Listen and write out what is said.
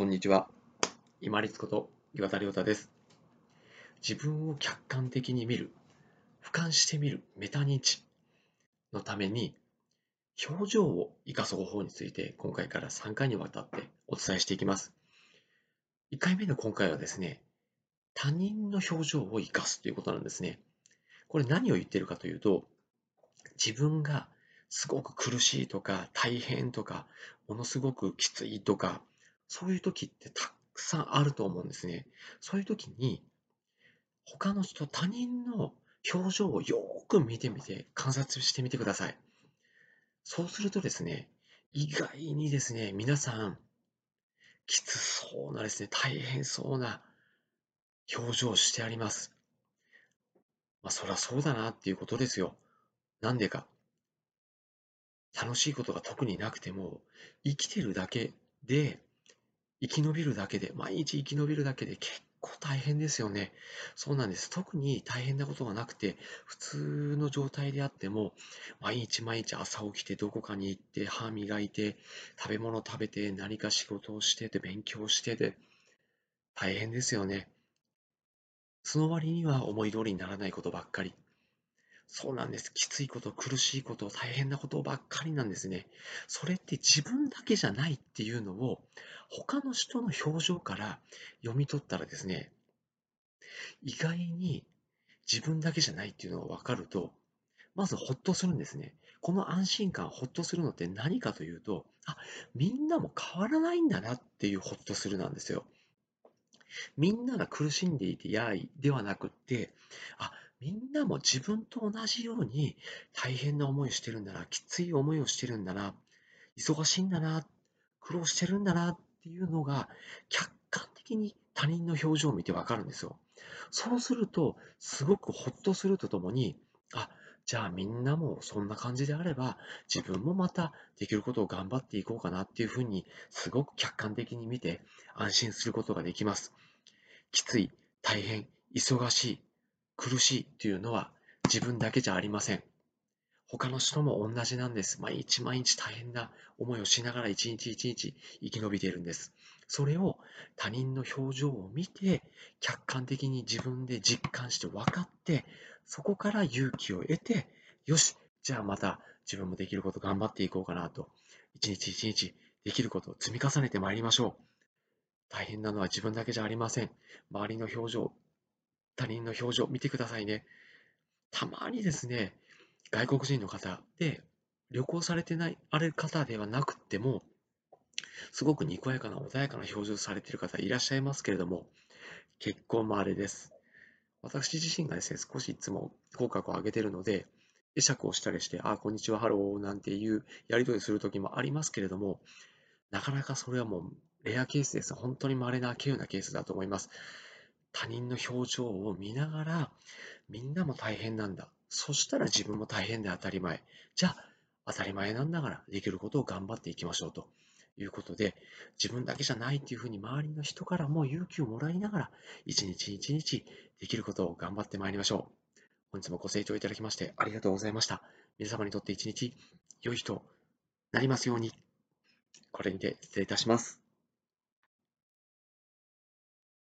こんにちは。今立こと岩田亮太です。自分を客観的に見る、俯瞰してみるメタ認知のために、表情を生かす方法について今回から3回にわたってお伝えしていきます。1回目の今回はですね、他人の表情を生かすということなんですね。これ何を言ってるかというと、自分がすごく苦しいとか大変とかものすごくきついとかそういう時ってたくさんあると思うんですね。そういう時に、他の人、他人の表情をよく見てみて、観察してみてください。そうするとですね、意外にですね、皆さん、きつそうなですね、大変そうな表情をしてあります。まあ、そりゃそうだなっていうことですよ。なんでか。楽しいことが特になくても、生きてるだけで生き延びるだけで、毎日生き延びるだけで結構大変ですよね。そうなんです。特に大変なことがなくて、普通の状態であっても、毎日毎日朝起きてどこかに行って、歯磨いて、食べ物食べて、何か仕事をしてて、勉強してて、大変ですよね。その割には思い通りにならないことばっかり。そうなんです。きついこと、苦しいこと、大変なことばっかりなんですね。それって自分だけじゃないっていうのを、他の人の表情から読み取ったらですね、意外に自分だけじゃないっていうのが分かると、まずほっとするんですね。この安心感、ほっとするのって何かというと、あ、みんなも変わらないんだなっていうほっとするなんですよ。みんなが苦しんでいてやいではなくって、あ、みんなも自分と同じように大変な思いをしてるんだな、きつい思いをしてるんだな、忙しいんだな、苦労してるんだなっていうのが客観的に他人の表情を見てわかるんですよ。そうすると、すごくほっとするとともに、あ、じゃあみんなもそんな感じであれば、自分もまたできることを頑張っていこうかなっていうふうに、すごく客観的に見て安心することができます。きつい、大変、忙しい、苦しいというのは自分だけじゃありません。他の人も同じなんです。毎日毎日大変な思いをしながら一日一日生き延びているんです。それを他人の表情を見て、客観的に自分で実感して分かって、そこから勇気を得て、よし、じゃあまた自分もできること頑張っていこうかなと、一日一日できることを積み重ねてまいりましょう。大変なのは自分だけじゃありません。周りの表情、他人の表情見てくださいね。たまにですね、外国人の方で旅行されてない、ある方ではなくても、すごくにこやかな穏やかな表情されている方いらっしゃいますけれども、結構稀です。私自身がですね、少しいつも口角を上げているので、会釈をしたりして、あ、こんにちは、ハローなんていうやり取りするときもありますけれども、なかなかそれはもうレアケースです。本当に稀な、稀有なケースだと思います。他人の表情を見ながら、みんなも大変なんだ。そしたら自分も大変で当たり前。じゃあ、当たり前なんだからできることを頑張っていきましょうということで、自分だけじゃないっていうふうに周りの人からも勇気をもらいながら、一日一日できることを頑張ってまいりましょう。本日もご清聴いただきましてありがとうございました。皆様にとって一日良い日となりますように。これにて失礼いたします。